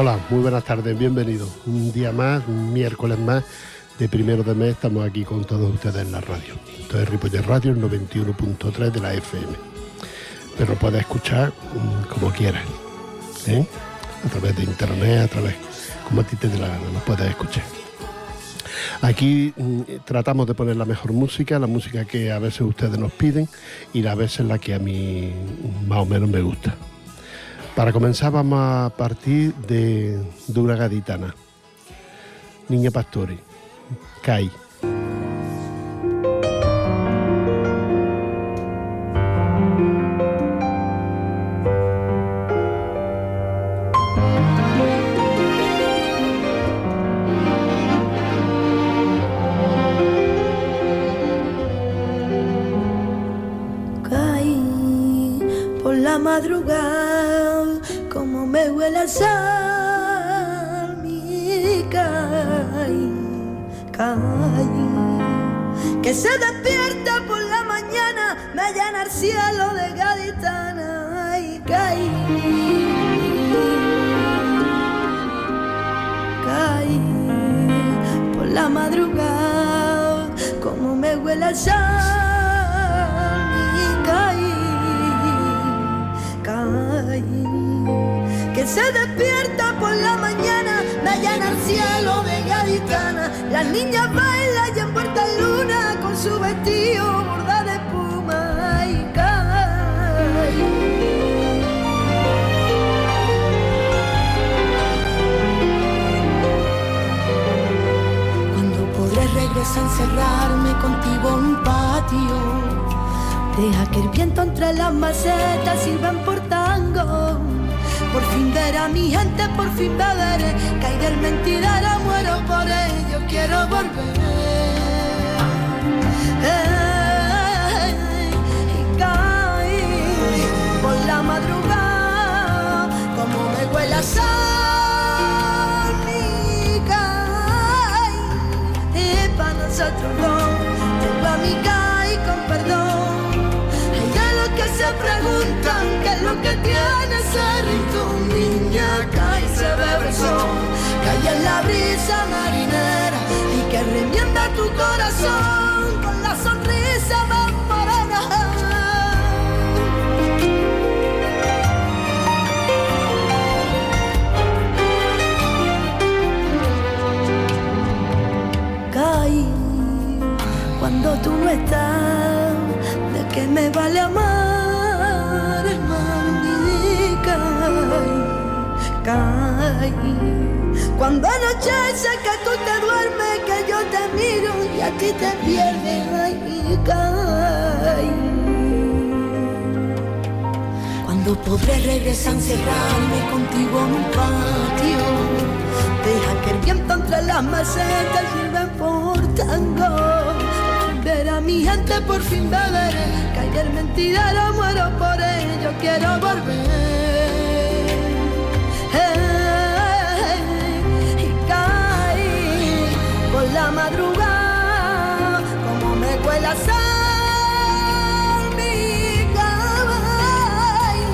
Hola, muy buenas tardes, bienvenidos. Un día más, un miércoles más de primero de mes, estamos aquí con todos ustedes en la radio. Esto es Ripoller Radio, el 91.3 de la FM. Pero puedes escuchar mm, como quieras, ¿eh? a través de internet, a través, como a ti te dé la gana, nos puedes escuchar. Aquí mm, tratamos de poner la mejor música, la música que a veces ustedes nos piden y a veces la que a mí más o menos me gusta. Para comenzar vamos a partir de Dura Gaditana. Niña Pastori. CAI. Caí, que se despierta por la mañana, me llena el cielo de gaditana, las niñas bailan y en puerta luna con su vestido a encerrarme contigo en un patio, deja que el viento entre las macetas sirvan por tango. Por fin ver a mi gente, por fin beberé, caer el mentidero, muero por ello, quiero volver. y caí por la madrugada, como me huele a sal, nosotros dos, tengo a mi caí con perdón. Hay de los que se preguntan qué es lo que tiene ser tu niña, cae y se bebe el sol, en la brisa marinera y que remienda tu corazón con la sonrisa no estás, ¿de qué me vale amar, hermano? Caí, caí. Cuando anochece que tú te duermes, que yo te miro y a ti te pierdes, ay, caí. Cuando podré regresar encerrarme contigo en un patio, deja que el viento entre las macetas sirva por tango. A mi gente por fin beberé, caer mentidero, muero por ello, quiero volver. y caí por la madrugada, como me cuela sal mi caballo.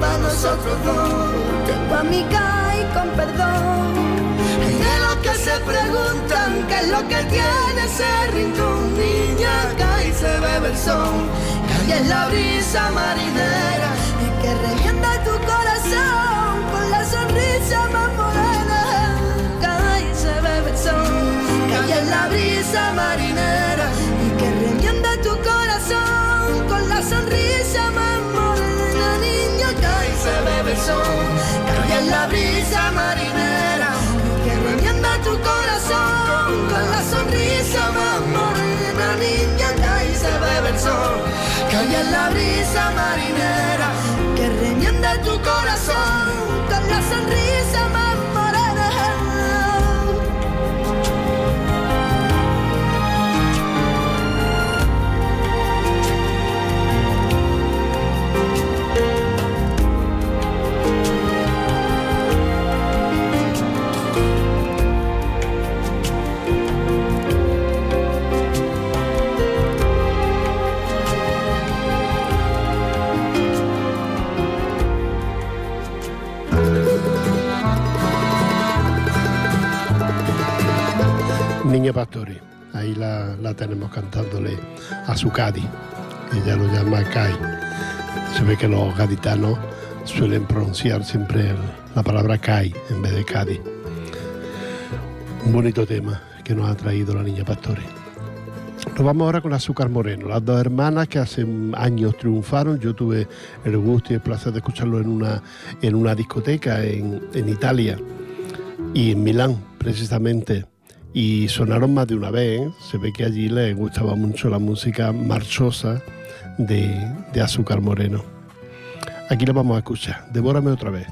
Para nosotros dos, tengo a mi caí con perdón. Se preguntan qué es lo que tiene ser rincón. Niña cae y se bebe el sol, cae en la brisa marinera y que revienta tu corazón con la sonrisa más morena. Cae se bebe el sol, cae en la brisa marinera y que revienta tu corazón con la sonrisa más morena. Niña cae se bebe el sol, cae en la brisa marinera tu corazón con la sonrisa morena. Niña cae y se bebe el sol, en la brisa marinera que remienda tu corazón con la sonrisa tenemos cantándole a su Cádiz. Ella lo llama Kai. Se ve que los gaditanos suelen pronunciar siempre la palabra Kai en vez de Cádiz. Un bonito tema que nos ha traído la Niña Pastori. Nos vamos ahora con Azúcar Moreno, las dos hermanas que hace años triunfaron. Yo tuve el gusto y el placer de escucharlo en una, en una discoteca en, en Italia y en Milán, precisamente. Y sonaron más de una vez. Se ve que allí les gustaba mucho la música marchosa de, de Azúcar Moreno. Aquí la vamos a escuchar. Devórame otra vez.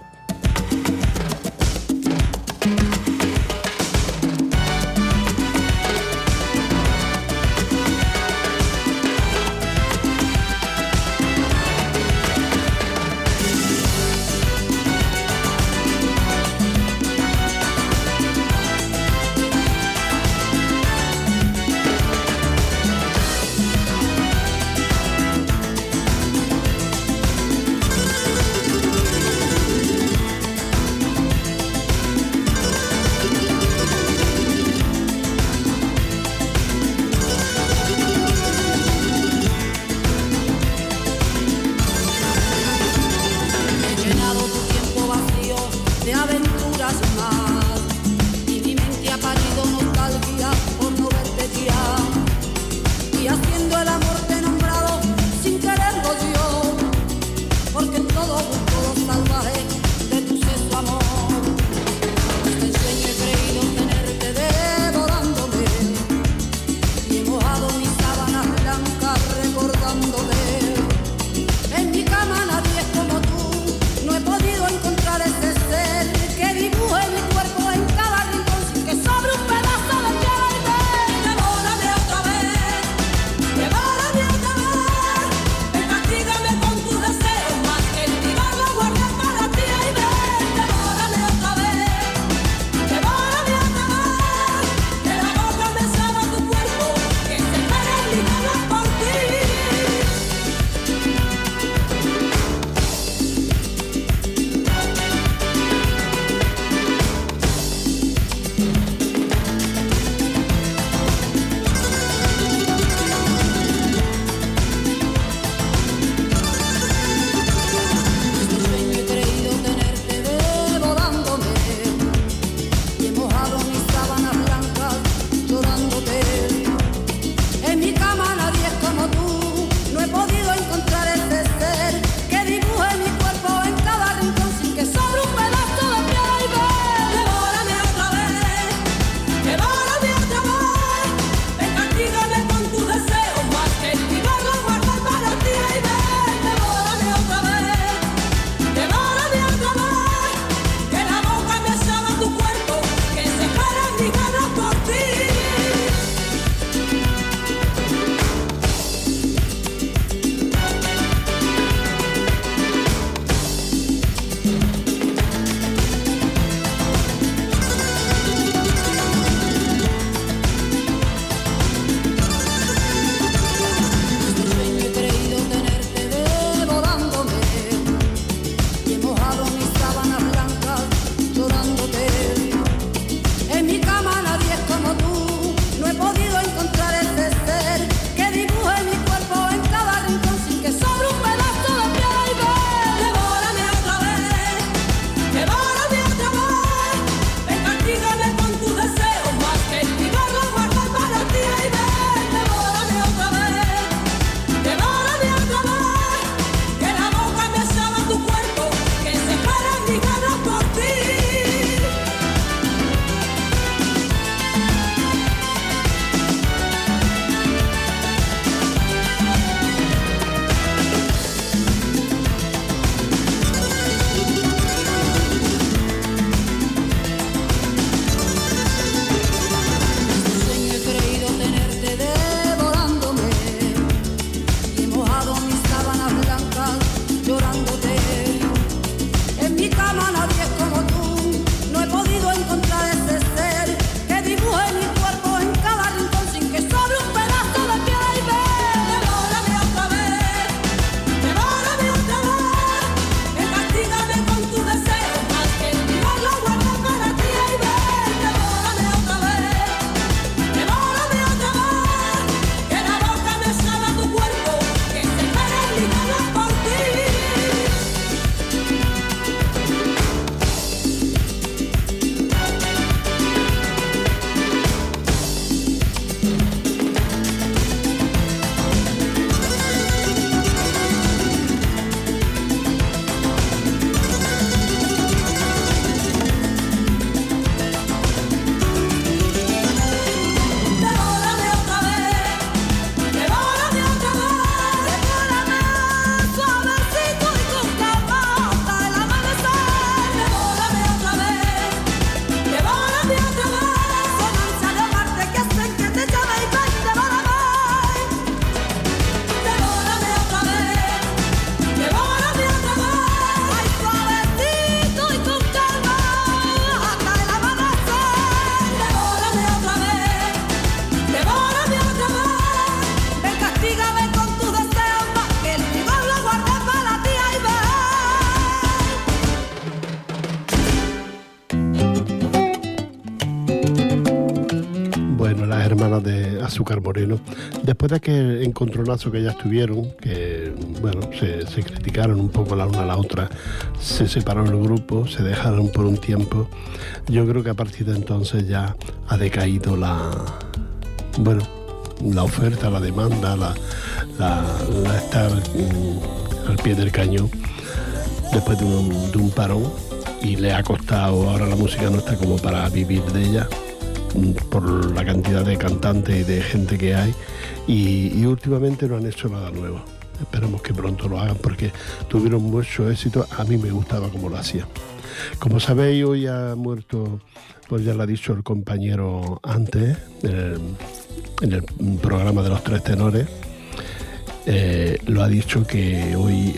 Azúcar después de aquel encontronazo que ya estuvieron, que bueno, se, criticaron un poco la una a la otra, se separaron el grupo, se dejaron por un tiempo, yo creo que a partir de entonces ya ha decaído la, bueno, la oferta, la demanda, la, estar mm, al pie del cañón después de un parón y le ha costado, ahora la música no está como para vivir de ella por la cantidad de cantantes y de gente que hay y, últimamente no han hecho nada nuevo. Esperemos que pronto lo hagan porque tuvieron mucho éxito. A mí me gustaba como lo hacían. Como sabéis, hoy ha muerto, pues ya lo ha dicho el compañero antes, en el programa de los tres tenores. Eh, lo ha dicho que hoy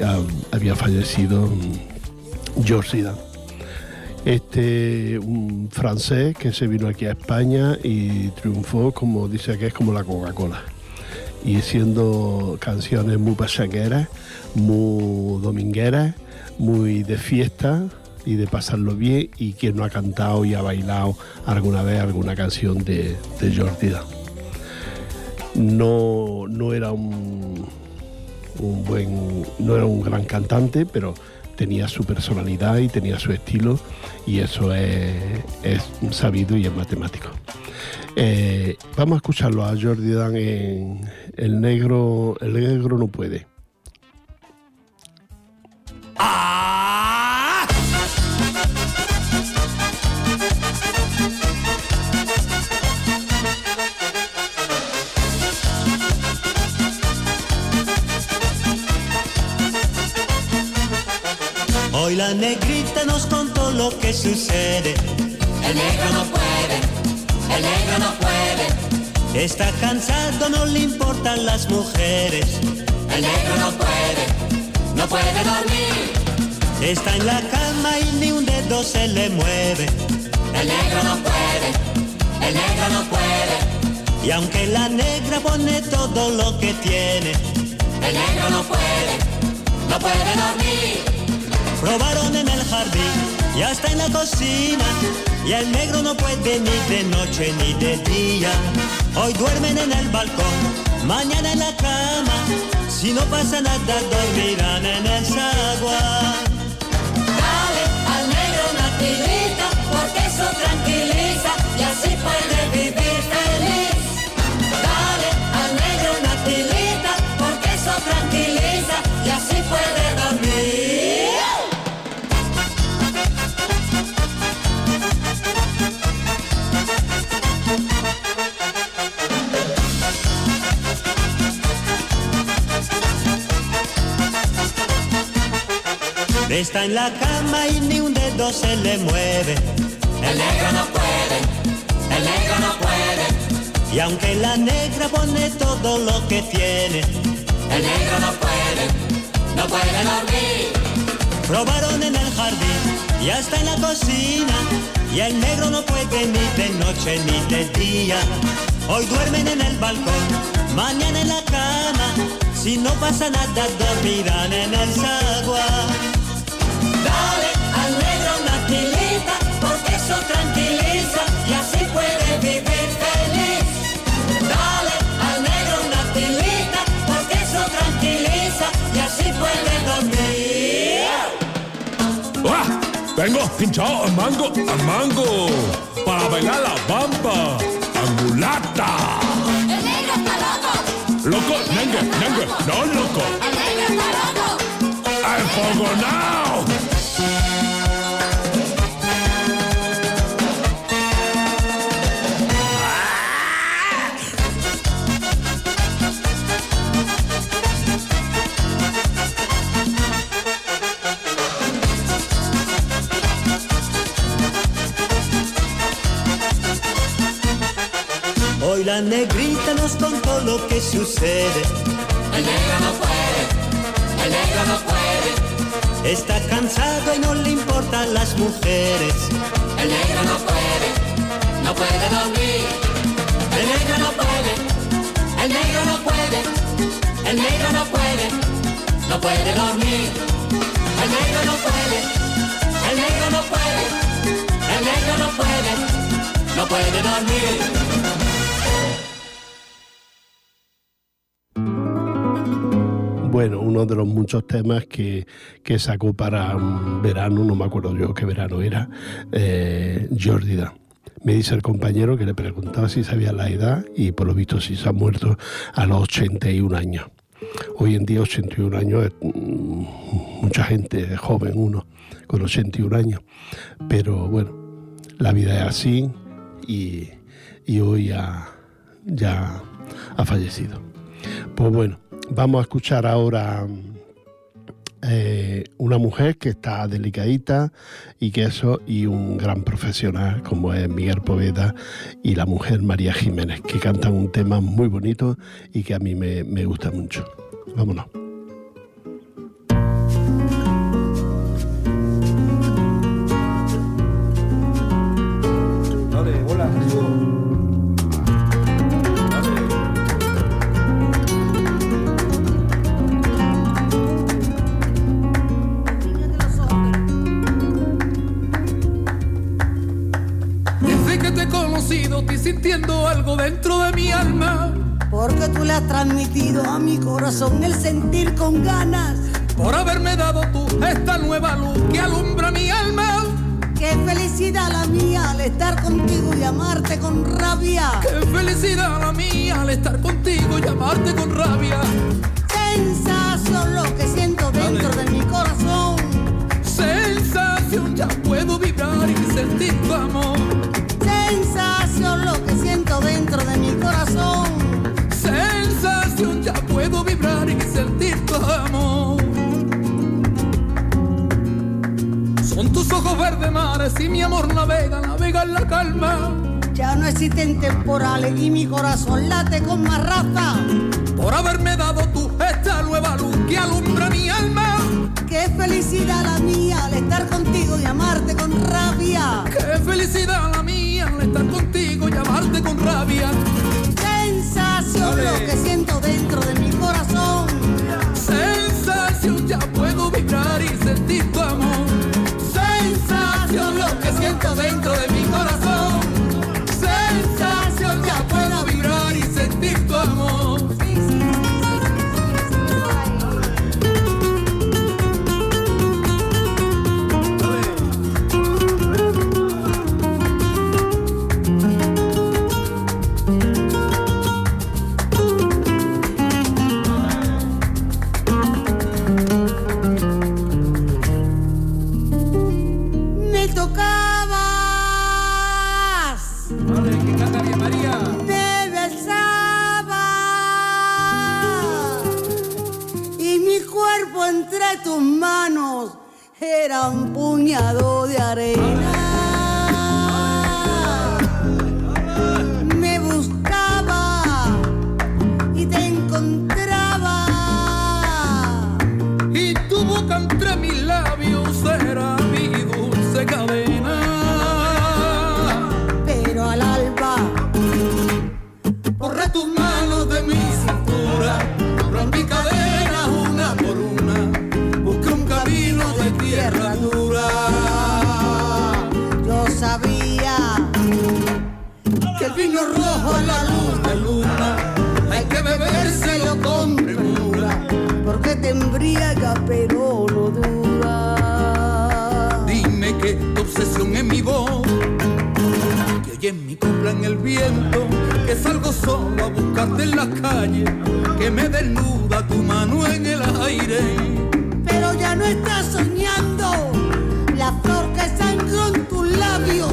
había fallecido George Zidane este un francés que se vino aquí a España y triunfó como dice que es como la Coca-Cola. Y siendo canciones muy pasaqueras, muy domingueras, muy de fiesta y de pasarlo bien y quien no ha cantado y ha bailado alguna vez alguna canción de, de Jordi No, no era un, un buen, no era un gran cantante, pero tenía su personalidad y tenía su estilo y eso es, sabido y es matemático. Eh, vamos a escucharlo a Jordi Dan en El Negro, El Negro no puede. Hoy la negrita nos contó lo que sucede. El negro no puede, el negro no puede. Está cansado, no le importan las mujeres. El negro no puede, no puede dormir. Está en la cama y ni un dedo se le mueve. El negro no puede, el negro no puede. Y aunque la negra pone todo lo que tiene, el negro no puede, no puede dormir. Probaron en el jardín y hasta en la cocina. Y el negro no puede ni de noche ni de día. Hoy duermen en el balcón, mañana en la cama. Si no pasa nada, dormirán en el agua. Dale al negro una tirita, porque eso tranquiliza y así puede Está en la cama y ni un dedo se le mueve. El negro no puede, el negro no puede. Y aunque la negra pone todo lo que tiene, el negro no puede, no puede dormir. Probaron en el jardín y hasta en la cocina. Y el negro no puede ni de noche ni de día. Hoy duermen en el balcón, mañana en la cama. Si no pasa nada, dormirán en el zaguán. Dale al negro una tilita, porque eso tranquiliza y así puede vivir feliz. Dale al negro una tilita, porque eso tranquiliza y así puede dormir. ¡Ah! Vengo pinchado al mango, al mango, para bailar la bamba, angulata. El negro está loco. Loco, nengue, nengue, no loco. El negro está loco. ¡Enfogonao! La negrita nos contó lo que sucede. El negro no puede, el negro no puede. Está cansado y no le importan las mujeres. El negro no puede, no puede dormir. El negro no puede, el negro no puede. El negro no puede, no puede dormir. El negro no puede, el negro no puede. El negro no puede, no puede dormir. Bueno, uno de los muchos temas que, que sacó para un verano, no me acuerdo yo qué verano era, eh, Jordi Dan. Me dice el compañero que le preguntaba si sabía la edad y por lo visto sí se ha muerto a los 81 años. Hoy en día 81 años es mm, mucha gente, joven uno con 81 años, pero bueno, la vida es así y, y hoy ya, ya ha fallecido. Pues bueno, vamos a escuchar ahora eh, una mujer que está delicadita y que eso, y un gran profesional como es Miguel Poveda y la mujer María Jiménez, que cantan un tema muy bonito y que a mí me, me gusta mucho. Vámonos. Mi corazón el sentir con ganas. Por haberme dado tú esta nueva luz que alumbra mi alma. Qué felicidad la mía al estar contigo y amarte con rabia. Qué felicidad la mía al estar contigo y amarte con rabia. Sensación lo que siento dentro de mi corazón. Sensación, ya puedo vibrar y sentir tu amor. Ojos verdes mares y mi amor navega, navega en la calma. Ya no existen temporales y mi corazón late con más raza. Por haberme dado tú esta nueva luz que alumbra mi alma. Qué felicidad la mía al estar contigo y amarte con rabia. Qué felicidad la mía al estar contigo y amarte con rabia. Sensación lo que siento dentro de mi dentro de mi que me desnuda tu mano en el aire. Pero ya no estás soñando, la flor que sangró en tus labios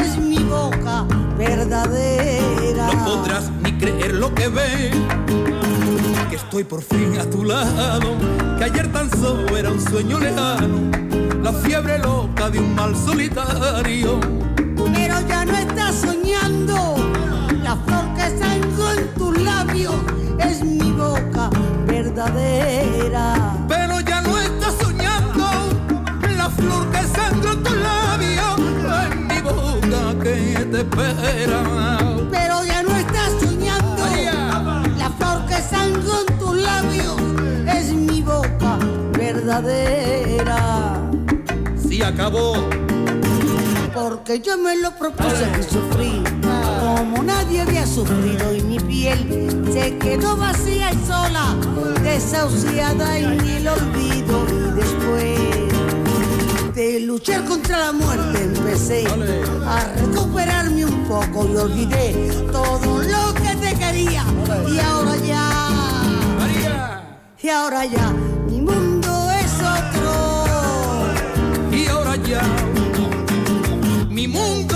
es mi boca verdadera. No podrás ni creer lo que ves, que estoy por fin a tu lado, que ayer tan solo era un sueño lejano, la fiebre loca de un mal solitario. Verdadera. Pero ya no estás soñando, la flor que sangra en tus labios, en mi boca que te espera. Pero ya no estás soñando. La flor que sangró en tus labios es mi boca verdadera. Si acabó, Porque yo me lo propuse y sufrí como nadie había sufrido y mi piel se quedó vacía y sola de desahuciada en el olvido. Y después de luchar contra la muerte empecé a recuperarme un poco y olvidé todo lo que te quería. Y ahora ya y ahora ya mi mundo es otro. Y ahora ya mi mundo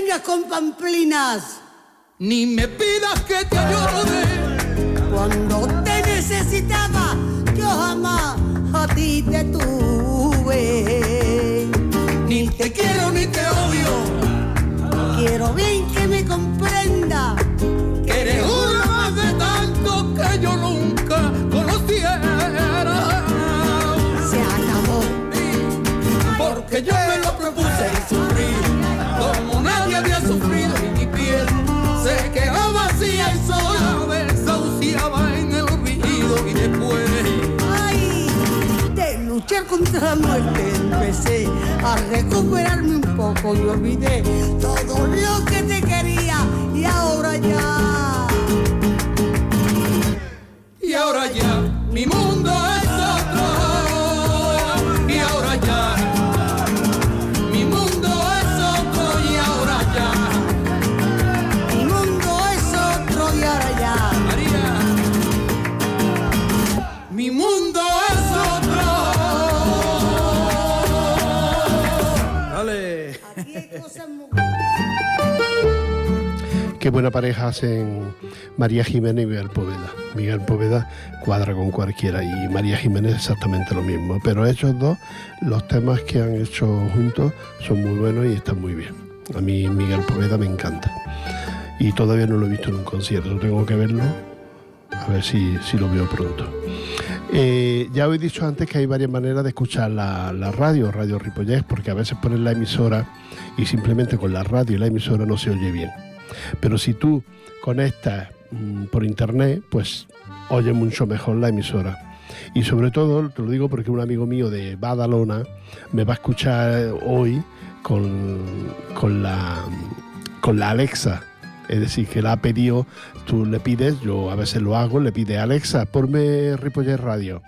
vengas con pamplinas. Ni me pidas que te ayude. Cuando te necesitaba yo jamás a ti te tuve. Ni te quiero ni te odio. Quiero bien que me comprenda. Que eres uno más de tanto que yo nunca conociera. Se acabó. Porque yo me lo propuse contra la muerte empecé a recuperarme un poco y olvidé todo lo que te quería y ahora ya. Y ahora ya mi mundo Qué buena pareja hacen María Jiménez y Miguel Poveda. Miguel Poveda cuadra con cualquiera y María Jiménez exactamente lo mismo. Pero ellos dos, los temas que han hecho juntos son muy buenos y están muy bien. A mí Miguel Poveda me encanta. Y todavía no lo he visto en un concierto, tengo que verlo. A ver si, si lo veo pronto. Eh, ya os he dicho antes que hay varias maneras de escuchar la, la radio, Radio Ripollés, porque a veces ponen la emisora y simplemente con la radio y la emisora no se oye bien. Pero si tú conectas mm, por internet, pues oye mucho mejor la emisora. Y sobre todo, te lo digo porque un amigo mío de Badalona me va a escuchar hoy con, con la, con la Alexa. Es decir, que la ha pedido, tú le pides, yo a veces lo hago, le pide Alexa, ponme Ripollet Radio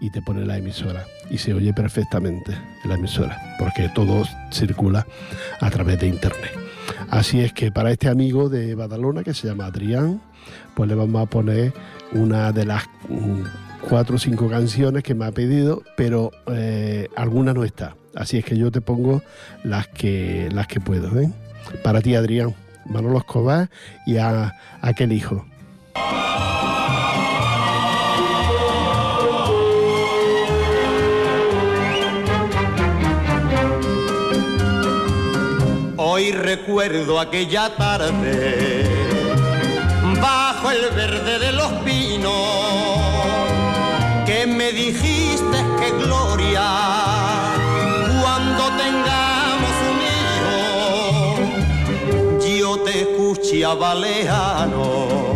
y te pone la emisora y se oye perfectamente en la emisora porque todo circula a través de internet. Así es que para este amigo de Badalona que se llama Adrián, pues le vamos a poner una de las mm, cuatro o cinco canciones que me ha pedido, pero eh, alguna no está. Así es que yo te pongo las que las que puedo. ¿eh? Para ti, Adrián, Manolo Escobar y a aquel hijo. Hoy recuerdo aquella tarde bajo el verde de los pinos que me dijiste que gloria cuando tengamos un hijo. Yo te escuchaba lejano entre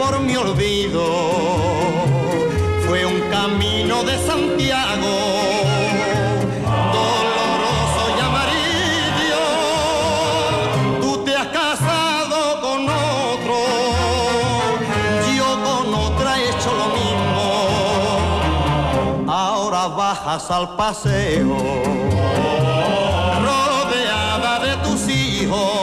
por mi olvido, fue un camino de Santiago. doloroso y amarillo. Tú te has casado con otro, yo con otra he hecho lo mismo ahora bajas al paseo, rodeada de tus hijos,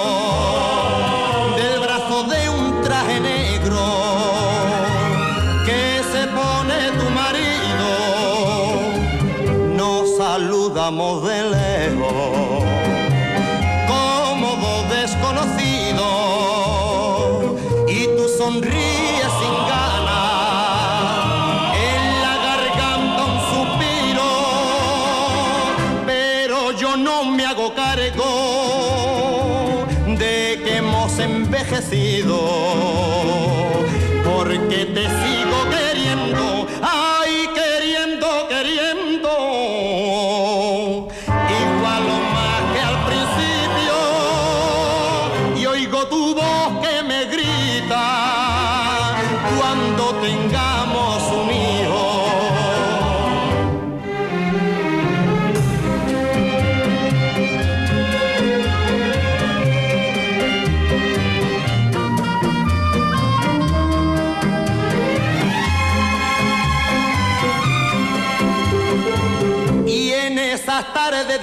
saludamos de lejos. Como dos desconocidos y tú sonríes sin ganas en la garganta un suspiro, pero yo no me hago cargo de que hemos envejecido, porque te sigo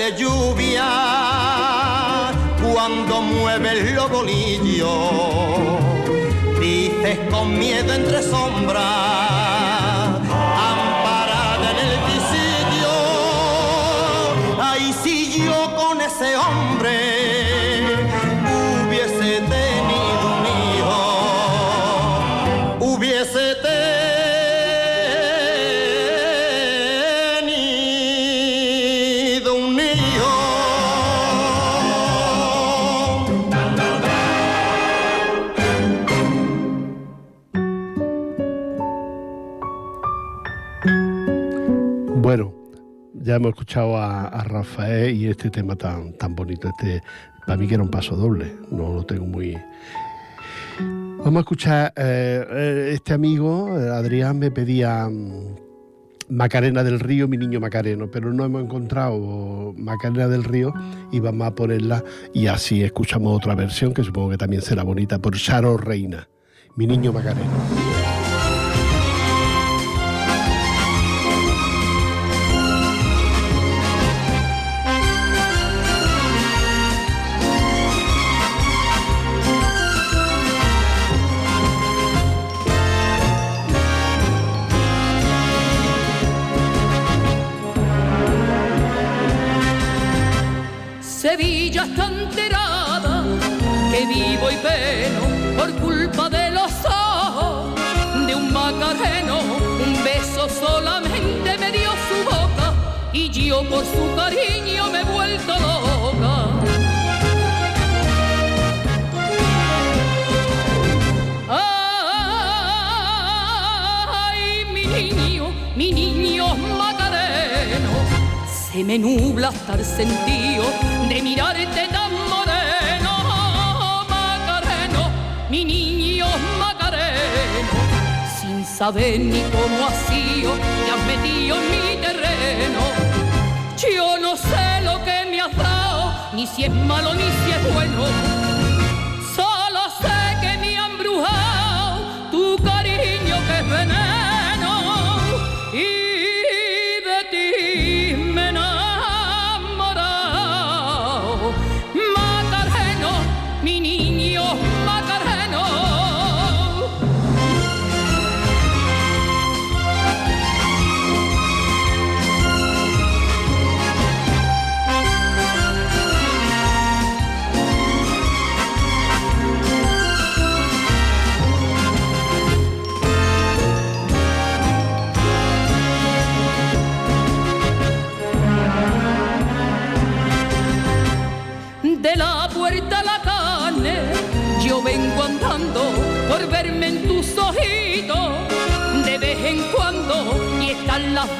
de lluvia, cuando mueves los bolillos, dices con miedo entre sombras, hemos escuchado a, Rafael y este tema tan, tan bonito. Este, para mí que era un paso doble, no lo tengo muy... Vamos a escuchar, eh, este amigo, Adrián, me pedía mm, Macarena del Río, mi niño Macareno, pero no hemos encontrado Macarena del Río y vamos a ponerla y así escuchamos otra versión que supongo que también será bonita por Charo Reina, mi niño Macareno. Me nubla hasta el sentido de mirarte tan moreno, Macareno, mi niño Macareno, sin saber ni cómo ha sido, te has metido en mi terreno. Yo no sé lo que me has dado, ni si es malo ni si es bueno. Solo sé que me ha embrujado tu cariño que es veneno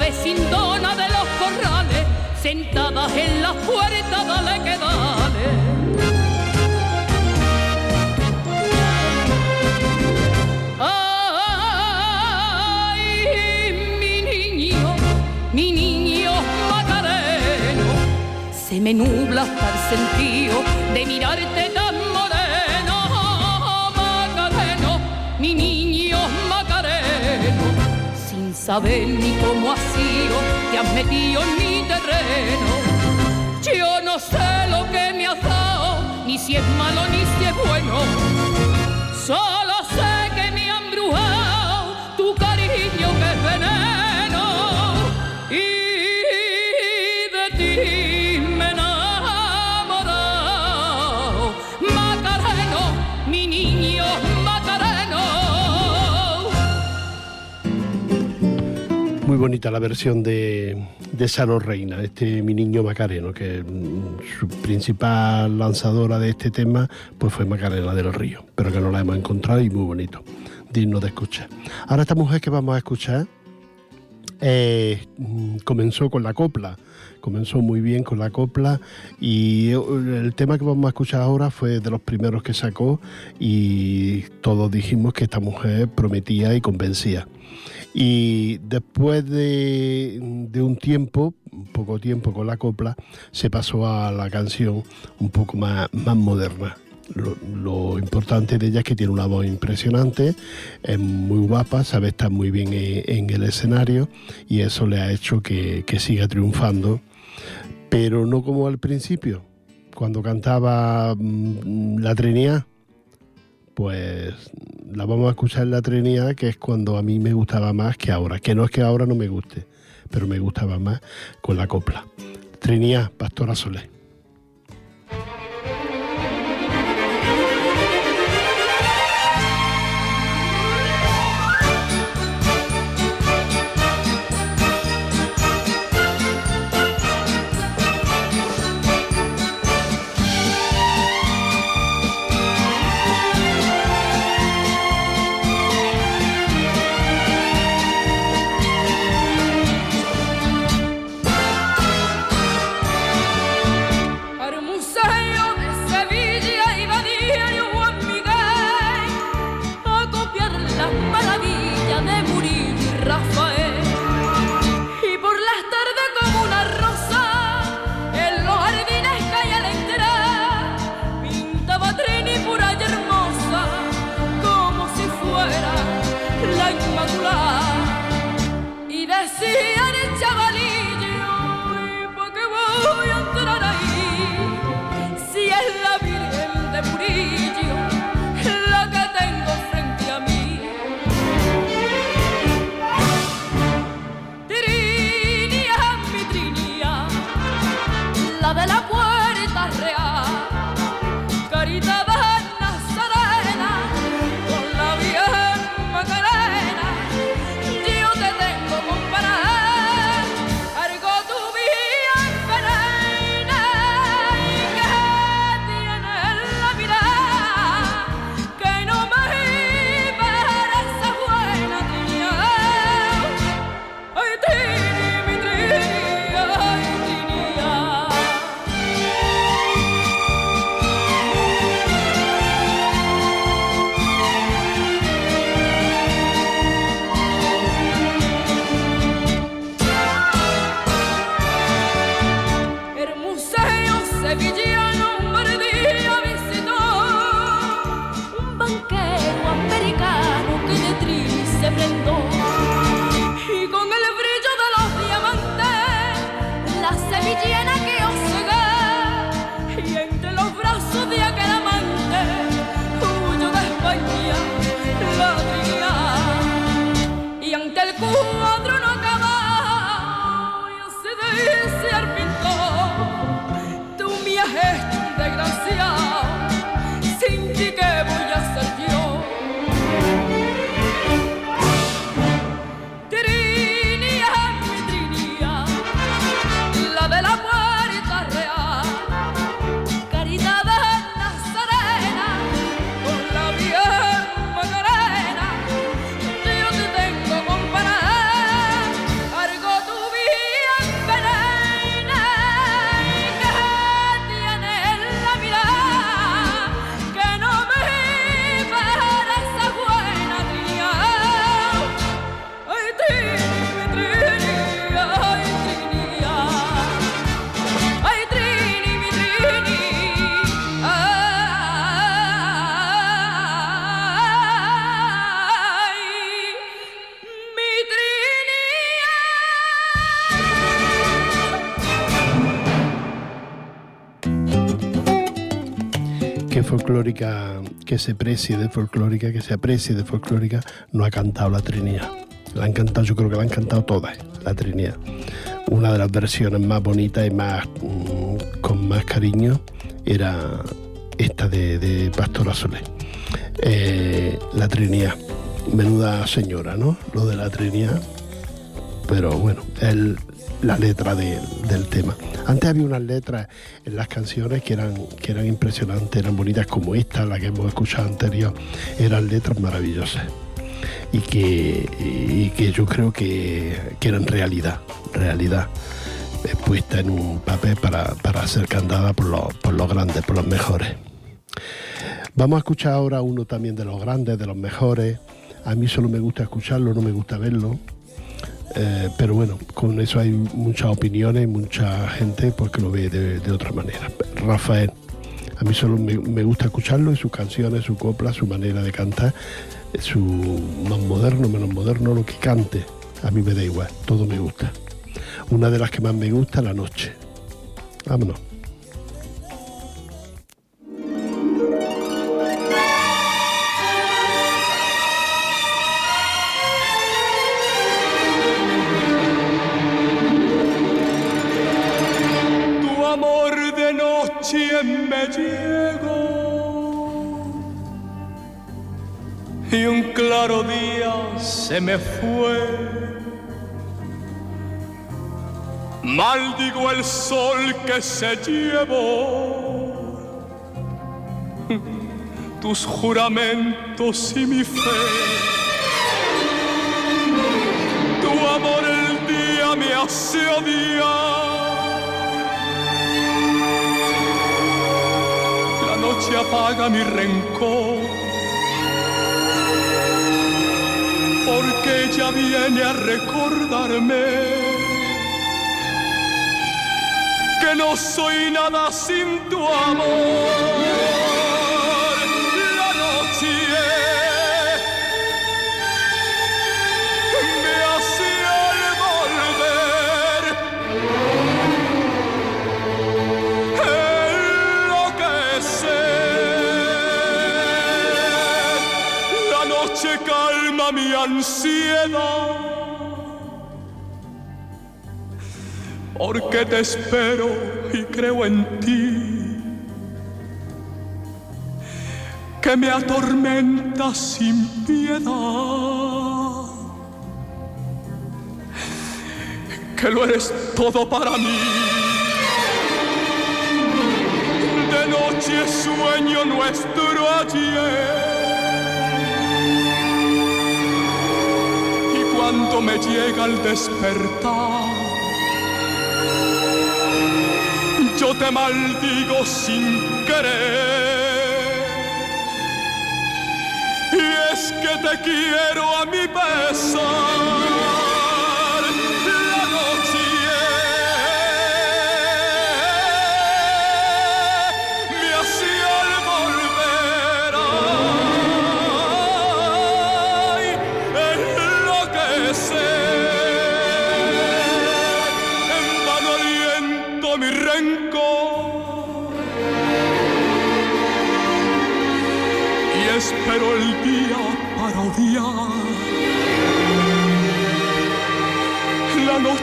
vecindonas de los corrales sentadas en la puerta, dale que dale. Ay, mi niño, mi niño Macareno, se me nubla hasta el sentido de mirarte tan moreno, Macareno, mi niño Macareno, sin saber ni cómo ha sido, te has metido en mi terreno. Yo no sé lo que me has dado, ni si es malo ni si es bueno. Solo Muy bonita la versión de, de Reina, este mi niño Macareno, que mm, su principal lanzadora de este tema pues fue Macarena del Río, pero que no la hemos encontrado y muy bonito, digno de escuchar. Ahora esta mujer que vamos a escuchar eh, mm, comenzó con la copla, comenzó muy bien con la copla y eh, el tema que vamos a escuchar ahora fue de los primeros que sacó y todos dijimos que esta mujer prometía y convencía. Y después de, de un tiempo, poco tiempo con la copla, se pasó a la canción un poco más, moderna. Lo, importante de ella es que tiene una voz impresionante, es muy guapa, sabe estar muy bien en, en el escenario y eso le ha hecho que, que siga triunfando pero no como al principio, cuando cantaba mm, la Trinidad. Pues la vamos a escuchar en la Trinidad, que es cuando a mí me gustaba más que ahora. Que no es que ahora no me guste, pero me gustaba más con la copla. Trinidad, Pastora Solé. Que se precie de folclórica, que se aprecie de folclórica, no ha cantado la Trinidad. La han cantado, yo creo que la han cantado todas, la Trinidad. Una de las versiones más bonitas y más mm, con más cariño era esta de, de Pastora. Eh, la Trinidad. Menuda señora, ¿no? Lo de la Trinidad. Pero bueno, el, la letra de- del tema. Antes había unas letras en las canciones que eran, que eran impresionantes, eran bonitas como esta, la que hemos escuchado anterior. Eran letras maravillosas. Y que, y que yo creo que, que eran realidad, realidad. eh, puesta en un papel para, para ser cantada por los, por los grandes, por los mejores. Vamos a escuchar ahora uno también de los grandes, de los mejores. A mí solo me gusta escucharlo, no me gusta verlo. Eh, pero bueno, con eso hay muchas opiniones, mucha gente porque lo ve de, otra manera. Rafael, a mí solo me, me gusta escucharlo y sus canciones, su copla, su manera de cantar, su más moderno, menos moderno, lo que cante. A mí me da igual, todo me gusta. Una de las que más me gusta, La Noche. Vámonos. Claro día se me fue. Maldigo el sol que se llevó tus juramentos y mi fe. Tu amor el día me hace odiar. La noche apaga mi rencor. Ella viene a recordarme que no soy nada sin tu amor. Mi ansiedad. Porque te espero y creo en ti. Que me atormenta sin piedad. Que lo eres todo para mí. De noche sueño nuestro ayer. Cuando me llega el despertar, yo te maldigo sin querer. Y es que te quiero a mi pesar.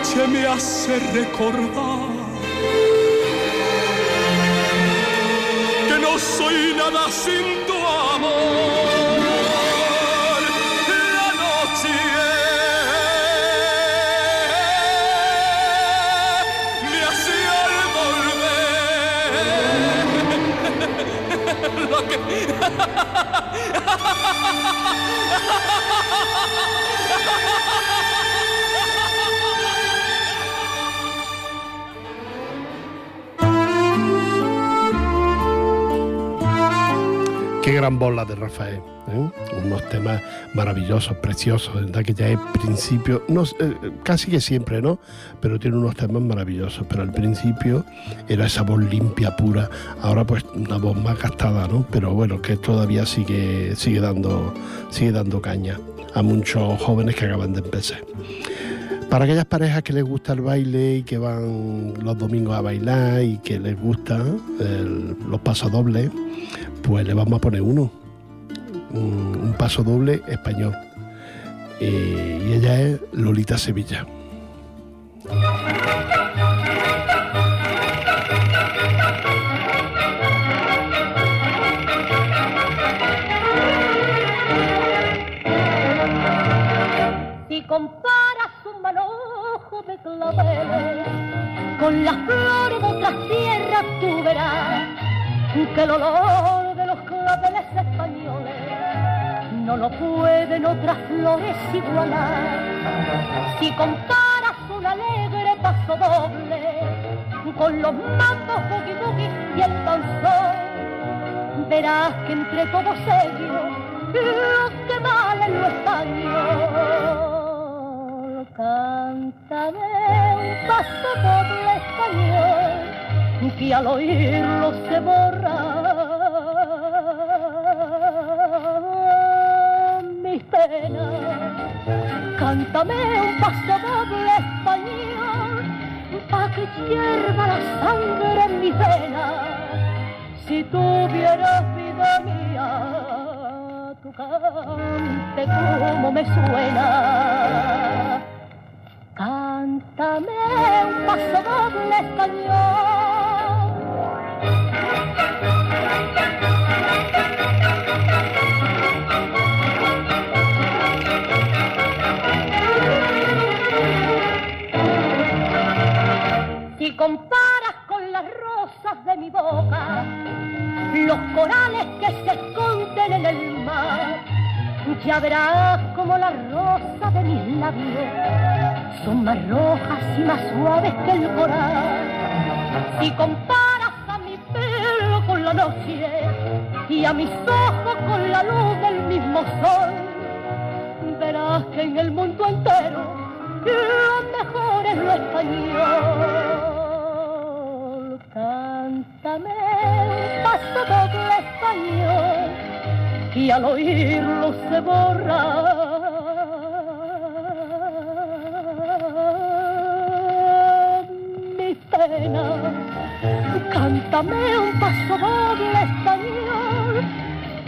Noche me hace recordar que no soy nada sin tu amor. La noche me hace al volver lo que Qué gran bola de Rafael. ¿eh? Unos temas maravillosos, preciosos, ¿verdad? Que ya es principio, eh, casi que siempre, ¿no? Pero tiene unos temas maravillosos. Pero al principio era esa voz limpia, pura. Ahora pues una voz más gastada, ¿no? Pero bueno, que todavía sigue, sigue, dando, sigue dando caña a muchos jóvenes que acaban de empezar. Para aquellas parejas que les gusta el baile y que van los domingos a bailar y que les gusta el- los pasodobles, pues le vamos a poner uno, un, paso doble español. Eh, y ella es Lolita Sevilla. Si comparas un manojo de claveles con las flores de otras tierras, tú verás que el olor no lo pueden otras flores igualar. Si comparas un alegre paso doble con los mambos boogie y el danzón, verás que entre todos ellos lo que vale lo español. Cántame un paso doble español que al oírlo se borra Cántame un paso doble español pa' que hierva la sangre en mi vena. Si tuvieras vida mía, tu cante como me suena. Cántame un paso doble español. Comparas con las rosas de mi boca, los corales que se esconden en el mar, ya verás como las rosas de mis labios son más rojas y más suaves que el coral. Si comparas a mi pelo con la noche y a mis ojos con la luz del mismo sol, verás que en el mundo entero lo mejor es lo español. Cántame un paso doble español y al oírlo se borra mi pena. Cántame un paso doble español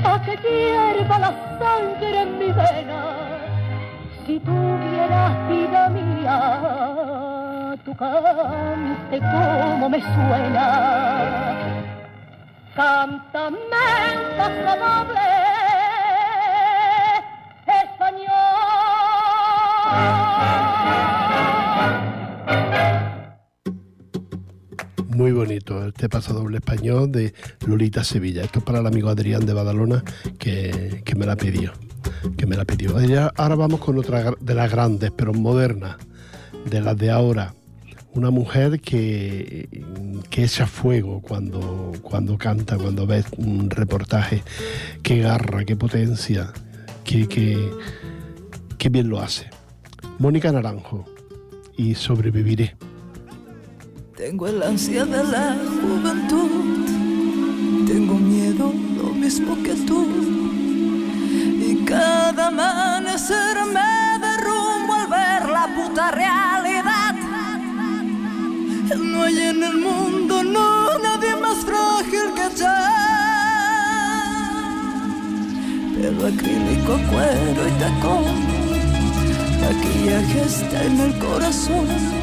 pa' que hierva la sangre en mi vena. Si tuvieras vida mía, cante como me suena. Cántame un español. Muy bonito este paso doble español de Lolita Sevilla. Esto es para el amigo Adrián de Badalona que, que me la pidió. Que me la pidió. Ahora vamos con otra de las grandes, pero modernas, de las de ahora. Una mujer que, que echa fuego cuando, canta, cuando ves un reportaje. Qué garra, qué potencia, qué, qué, qué bien lo hace. Mónica Naranjo y sobreviviré. Tengo el ansia de la juventud, tengo miedo lo mismo que tú. Y cada amanecer me derrumbo al ver la puta realidad. No hay en el mundo, no, nadie más frágil que yo. Pelo acrílico, cuero y tacón, maquillaje está en el corazón.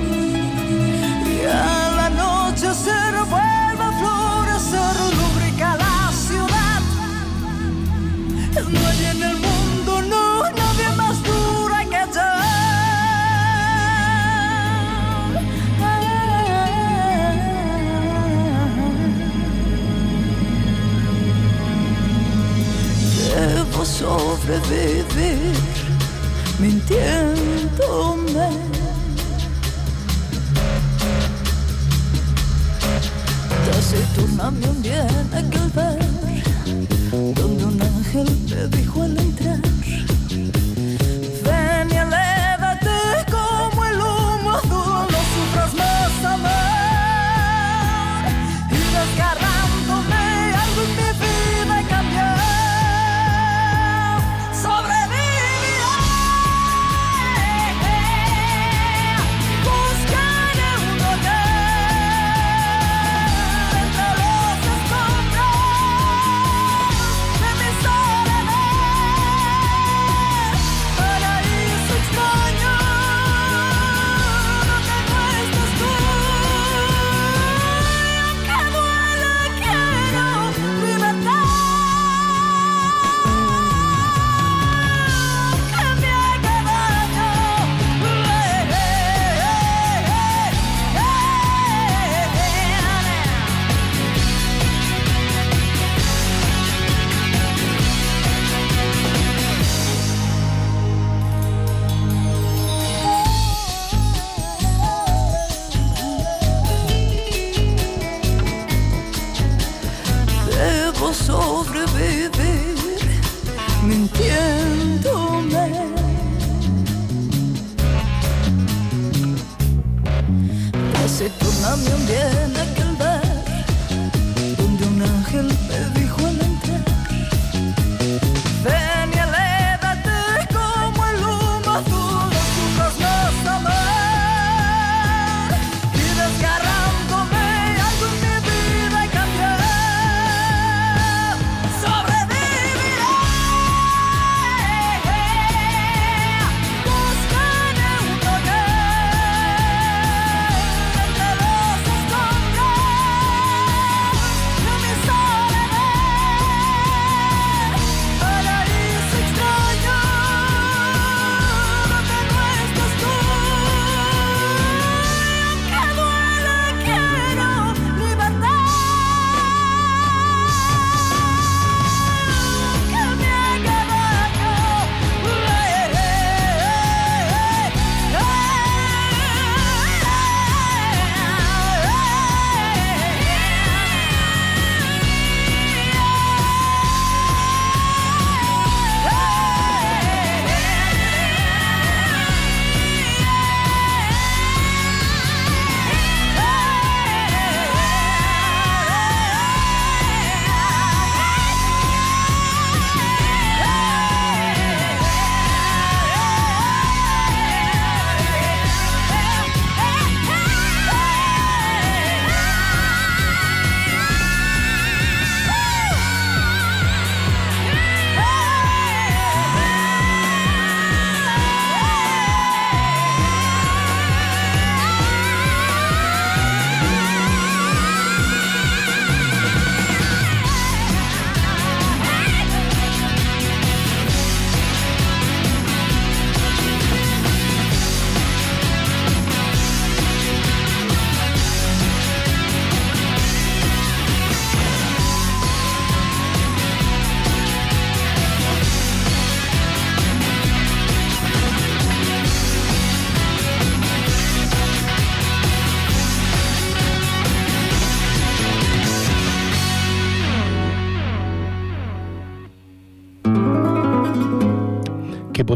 Yo. Debo sobrevivir mintiéndome. Taciturna me hundí en aquel bar donde un ángel me dijo al entrar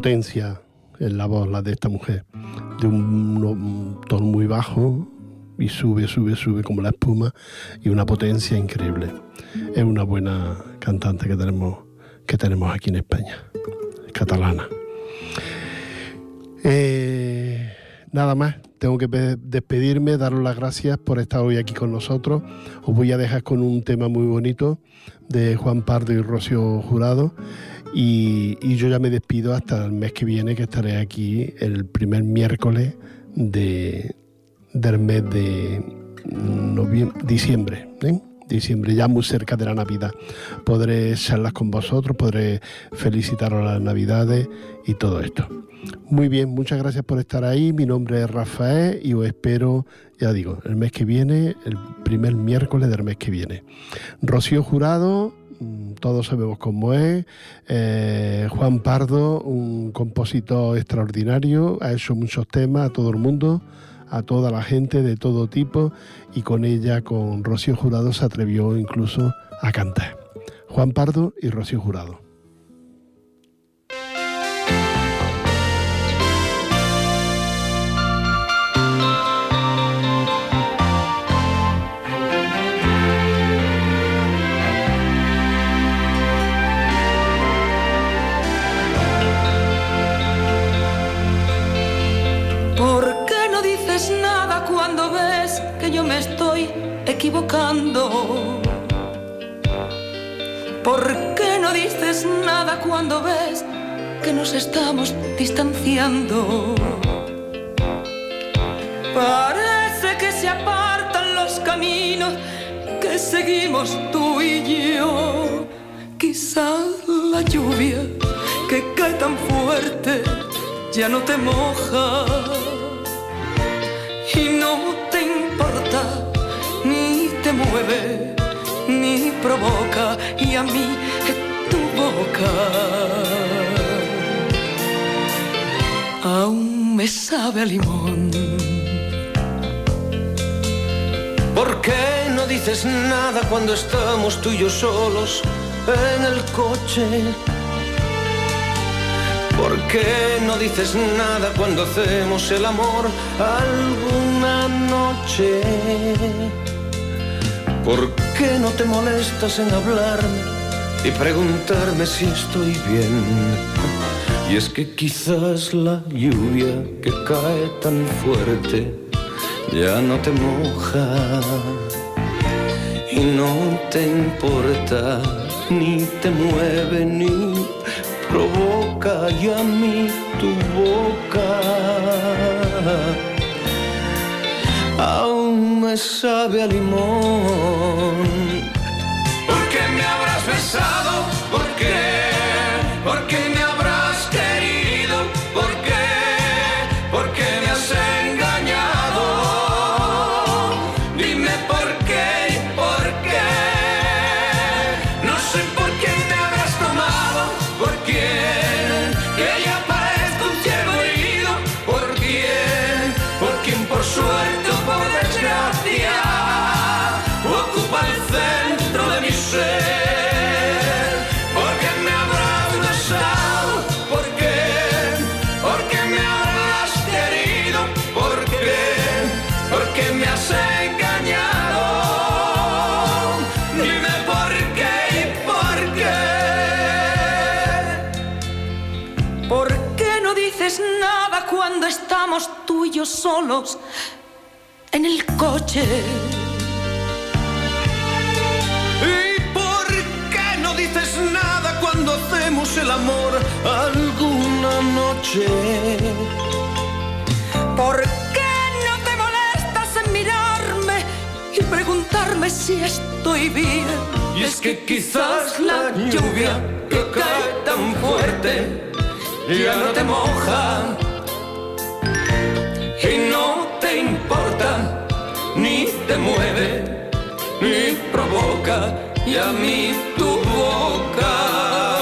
potencia en la voz, la de esta mujer, de un, un tono muy bajo y sube, sube, sube como la espuma y una potencia increíble. Es una buena cantante que tenemos, que tenemos aquí en España, catalana. Eh, nada más, tengo que pe- despedirme, daros las gracias por estar hoy aquí con nosotros. Os voy a dejar con un tema muy bonito de Juan Pardo y Rocío Jurado. Y, yo ya me despido hasta el mes que viene, que estaré aquí el primer miércoles de, del mes de diciembre. ¿eh? Diciembre, ya muy cerca de la Navidad. Podré charlas con vosotros, podré felicitaros las Navidades y todo esto. Muy bien, muchas gracias por estar ahí. Mi nombre es Rafael y os espero, ya digo, el mes que viene, el primer miércoles del mes que viene. Rocío Jurado, todos sabemos cómo es. Eh, Juan Pardo, un compositor extraordinario, ha hecho muchos temas a todo el mundo, a toda la gente de todo tipo, y con ella, con Rocío Jurado, se atrevió incluso a cantar. Juan Pardo y Rocío Jurado. Equivocando? ¿Por qué no dices nada cuando ves que nos estamos distanciando? Parece que se apartan los caminos que seguimos tú y yo. Quizás la lluvia que cae tan fuerte ya no te moja y no te importa mueve ni provoca y a mí tu boca aún me sabe a limón ¿Por qué no dices nada cuando estamos tú y yo solos en el coche? ¿Por qué no dices nada cuando hacemos el amor alguna noche? ¿Por qué no te molestas en hablarme y preguntarme si estoy bien? Y es que quizás la lluvia que cae tan fuerte ya no te moja y no te importa ni te mueve ni provoca y a mí tu boca aún me sabe a limón. ¿Por qué me habrás besado? ¿Por solos en el coche? ¿Y por qué no dices nada cuando hacemos el amor alguna noche? ¿Por qué no te molestas en mirarme y preguntarme si estoy bien? Y es que quizás la lluvia que cae tan fuerte ya no te moja y no te importa ni te mueve ni provoca y a mí tu boca